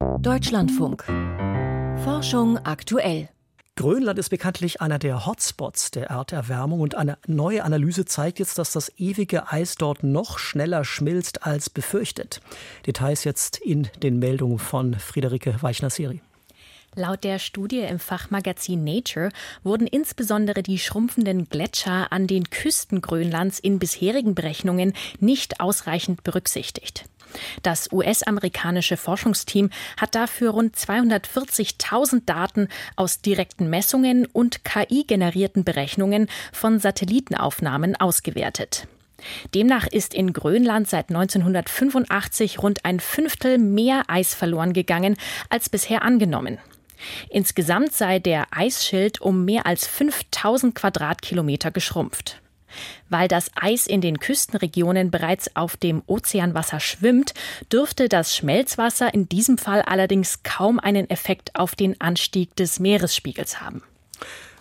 Deutschlandfunk. Forschung aktuell. Grönland ist bekanntlich einer der Hotspots der Erderwärmung und eine neue Analyse zeigt jetzt, dass das ewige Eis dort noch schneller schmilzt als befürchtet. Details jetzt in den Meldungen von Friederike Weichner-Seri. Laut der Studie im Fachmagazin Nature wurden insbesondere die schrumpfenden Gletscher an den Küsten Grönlands in bisherigen Berechnungen nicht ausreichend berücksichtigt. Das US-amerikanische Forschungsteam hat dafür rund 240.000 Daten aus direkten Messungen und KI-generierten Berechnungen von Satellitenaufnahmen ausgewertet. Demnach ist in Grönland seit 1985 rund ein Fünftel mehr Eis verloren gegangen als bisher angenommen. Insgesamt sei der Eisschild um mehr als 5000 Quadratkilometer geschrumpft. Weil das Eis in den Küstenregionen bereits auf dem Ozeanwasser schwimmt, dürfte das Schmelzwasser in diesem Fall allerdings kaum einen Effekt auf den Anstieg des Meeresspiegels haben.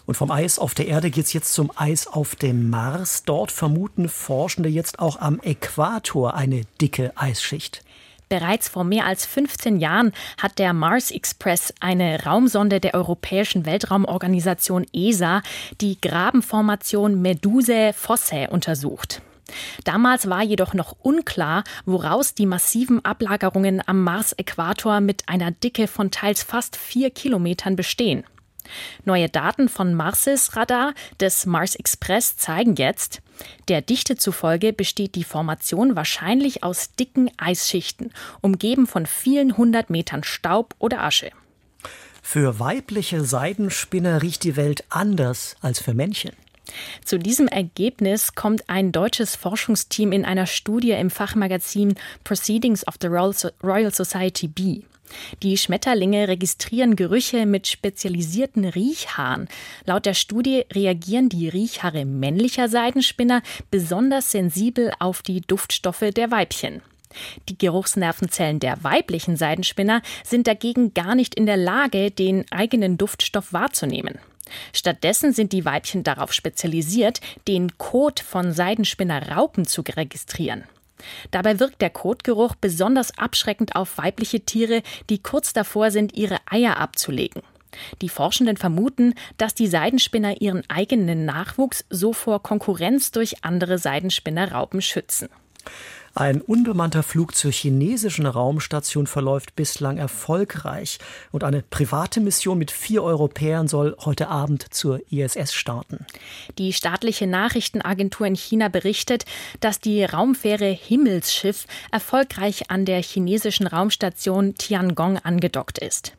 Und vom Eis auf der Erde geht es jetzt zum Eis auf dem Mars. Dort vermuten Forschende jetzt auch am Äquator eine dicke Eisschicht. Bereits vor mehr als 15 Jahren hat der Mars Express, eine Raumsonde der Europäischen Weltraumorganisation ESA, die Grabenformation Medusae Fossae untersucht. Damals war jedoch noch unklar, woraus die massiven Ablagerungen am Mars-Äquator mit einer Dicke von teils fast vier Kilometern bestehen. Neue Daten von Marses Radar des Mars Express zeigen jetzt, der Dichte zufolge besteht die Formation wahrscheinlich aus dicken Eisschichten, umgeben von vielen hundert Metern Staub oder Asche. Für weibliche Seidenspinner riecht die Welt anders als für Männchen. Zu diesem Ergebnis kommt ein deutsches Forschungsteam in einer Studie im Fachmagazin Proceedings of the Royal Society B. Die Schmetterlinge registrieren Gerüche mit spezialisierten Riechhaaren. Laut der Studie reagieren die Riechhaare männlicher Seidenspinner besonders sensibel auf die Duftstoffe der Weibchen. Die Geruchsnervenzellen der weiblichen Seidenspinner sind dagegen gar nicht in der Lage, den eigenen Duftstoff wahrzunehmen. Stattdessen sind die Weibchen darauf spezialisiert, den Kot von Seidenspinnerraupen zu registrieren. Dabei wirkt der Kotgeruch besonders abschreckend auf weibliche Tiere, die kurz davor sind, ihre Eier abzulegen. Die Forschenden vermuten, dass die Seidenspinner ihren eigenen Nachwuchs so vor Konkurrenz durch andere Seidenspinnerraupen schützen. Ein unbemannter Flug zur chinesischen Raumstation verläuft bislang erfolgreich und eine private Mission mit vier Europäern soll heute Abend zur ISS starten. Die staatliche Nachrichtenagentur in China berichtet, dass die Raumfähre Himmelsschiff erfolgreich an der chinesischen Raumstation Tiangong angedockt ist.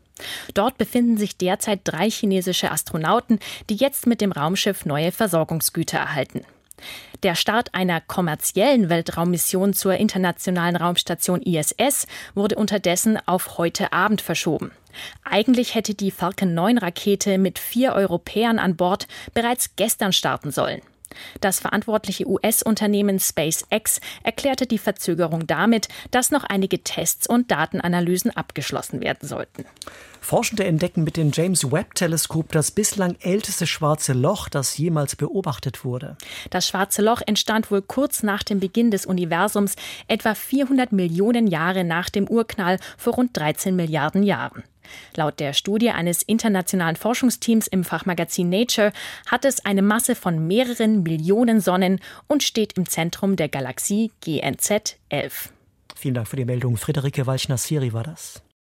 Dort befinden sich derzeit drei chinesische Astronauten, die jetzt mit dem Raumschiff neue Versorgungsgüter erhalten. Der Start einer kommerziellen Weltraummission zur internationalen Raumstation ISS wurde unterdessen auf heute Abend verschoben. Eigentlich hätte die Falcon 9 Rakete mit vier Europäern an Bord bereits gestern starten sollen. Das verantwortliche US-Unternehmen SpaceX erklärte die Verzögerung damit, dass noch einige Tests und Datenanalysen abgeschlossen werden sollten. Forschende entdecken mit dem James Webb-Teleskop das bislang älteste schwarze Loch, das jemals beobachtet wurde. Das schwarze Loch entstand wohl kurz nach dem Beginn des Universums, etwa 400 Millionen Jahre nach dem Urknall vor rund 13 Milliarden Jahren. Laut der Studie eines internationalen Forschungsteams im Fachmagazin Nature hat es eine Masse von mehreren Millionen Sonnen und steht im Zentrum der Galaxie GNZ 11. Vielen Dank für die Meldung. Friederike Walchner-Siri war das.